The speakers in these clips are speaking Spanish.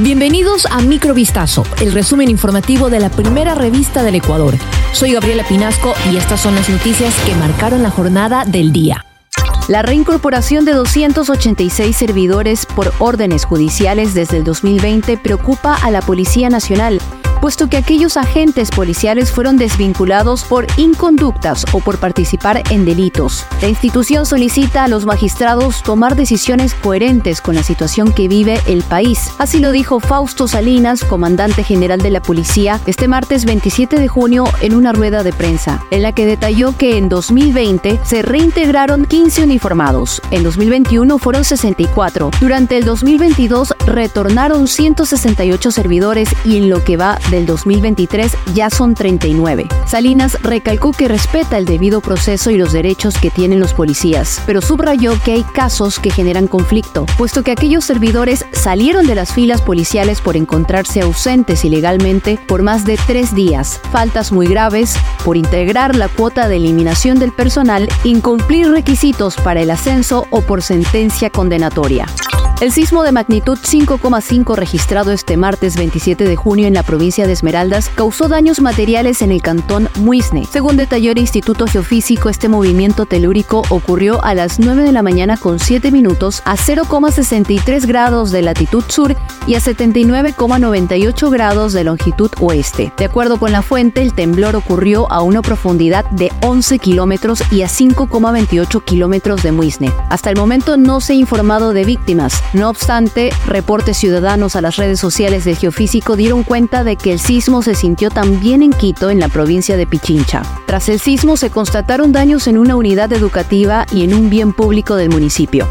Bienvenidos a Microvistazo, el resumen informativo de la primera revista del Ecuador. Soy Gabriela Pinasco y estas son las noticias que marcaron la jornada del día. La reincorporación de 286 servidores por órdenes judiciales desde el 2020 preocupa a la Policía Nacional puesto que aquellos agentes policiales fueron desvinculados por inconductas o por participar en delitos. La institución solicita a los magistrados tomar decisiones coherentes con la situación que vive el país. Así lo dijo Fausto Salinas, comandante general de la policía, este martes 27 de junio en una rueda de prensa, en la que detalló que en 2020 se reintegraron 15 uniformados, en 2021 fueron 64, durante el 2022 retornaron 168 servidores y en lo que va del 2023 ya son 39. Salinas recalcó que respeta el debido proceso y los derechos que tienen los policías, pero subrayó que hay casos que generan conflicto, puesto que aquellos servidores salieron de las filas policiales por encontrarse ausentes ilegalmente por más de tres días, faltas muy graves, por integrar la cuota de eliminación del personal, incumplir requisitos para el ascenso o por sentencia condenatoria. El sismo de magnitud 5,5 registrado este martes 27 de junio en la provincia de Esmeraldas causó daños materiales en el cantón Muisne. Según detalló el Instituto Geofísico, este movimiento telúrico ocurrió a las 9 de la mañana con 7 minutos a 0,63 grados de latitud sur y a 79,98 grados de longitud oeste. De acuerdo con la fuente, el temblor ocurrió a una profundidad de 11 kilómetros y a 5,28 kilómetros de Muisne. Hasta el momento no se ha informado de víctimas. No obstante, reportes ciudadanos a las redes sociales del geofísico dieron cuenta de que el sismo se sintió también en Quito, en la provincia de Pichincha. Tras el sismo se constataron daños en una unidad educativa y en un bien público del municipio.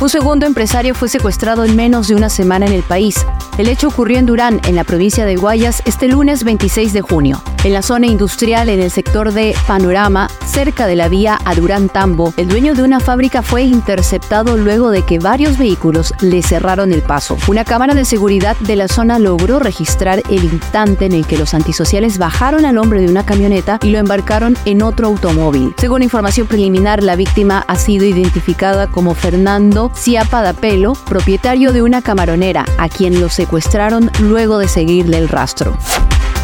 Un segundo empresario fue secuestrado en menos de una semana en el país. El hecho ocurrió en Durán, en la provincia de Guayas, este lunes 26 de junio. En la zona industrial, en el sector de Panorama, cerca de la vía a Durán Tambo, el dueño de una fábrica fue interceptado luego de que varios vehículos le cerraron el paso. Una cámara de seguridad de la zona logró registrar el instante en el que los antisociales bajaron al hombre de una camioneta y lo embarcaron en otro automóvil. Según información preliminar, la víctima ha sido identificada como Fernando Ciapa Pelo, propietario de una camaronera, a quien lo secuestraron luego de seguirle el rastro.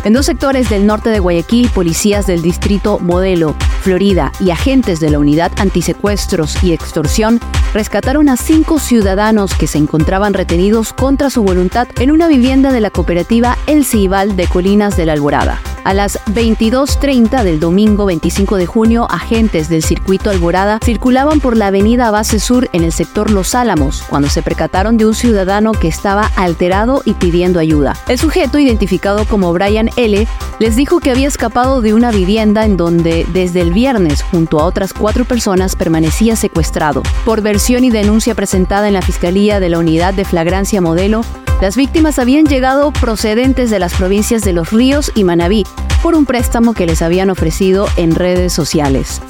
En dos sectores del norte de Guayaquil, policías del distrito Modelo, Florida y agentes de la unidad antisecuestros y extorsión rescataron a cinco ciudadanos que se encontraban retenidos contra su voluntad en una vivienda de la cooperativa El Cibal de Colinas de la Alborada. A las 22.30 del domingo 25 de junio, agentes del circuito Alborada circulaban por la avenida Base Sur en el sector Los Álamos, cuando se percataron de un ciudadano que estaba alterado y pidiendo ayuda. El sujeto, identificado como Brian L., les dijo que había escapado de una vivienda en donde desde el viernes, junto a otras cuatro personas, permanecía secuestrado. Por versión y denuncia presentada en la Fiscalía de la Unidad de Flagrancia Modelo, las víctimas habían llegado procedentes de las provincias de Los Ríos y Manabí por un préstamo que les habían ofrecido en redes sociales.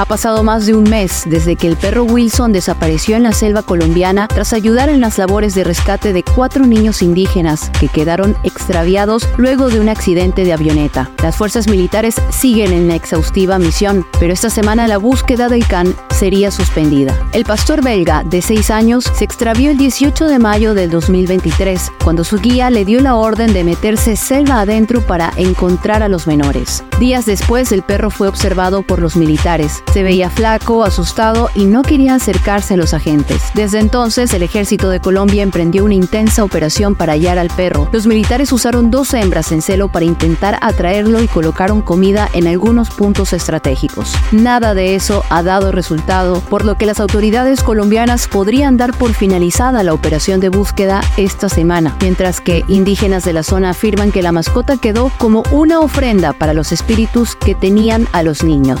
Ha pasado más de un mes desde que el perro Wilson desapareció en la selva colombiana tras ayudar en las labores de rescate de cuatro niños indígenas que quedaron extraviados luego de un accidente de avioneta. Las fuerzas militares siguen en la exhaustiva misión, pero esta semana la búsqueda del can sería suspendida. El pastor belga de 6 años se extravió el 18 de mayo del 2023, cuando su guía le dio la orden de meterse selva adentro para encontrar a los menores. Días después, el perro fue observado por los militares. Se veía flaco, asustado y no quería acercarse a los agentes. Desde entonces, el ejército de Colombia emprendió una intensa operación para hallar al perro. Los militares usaron dos hembras en celo para intentar atraerlo y colocaron comida en algunos puntos estratégicos. Nada de eso ha dado resultado, por lo que las autoridades colombianas podrían dar por finalizada la operación de búsqueda esta semana, mientras que indígenas de la zona afirman que la mascota quedó como una ofrenda para los espíritus que tenían a los niños.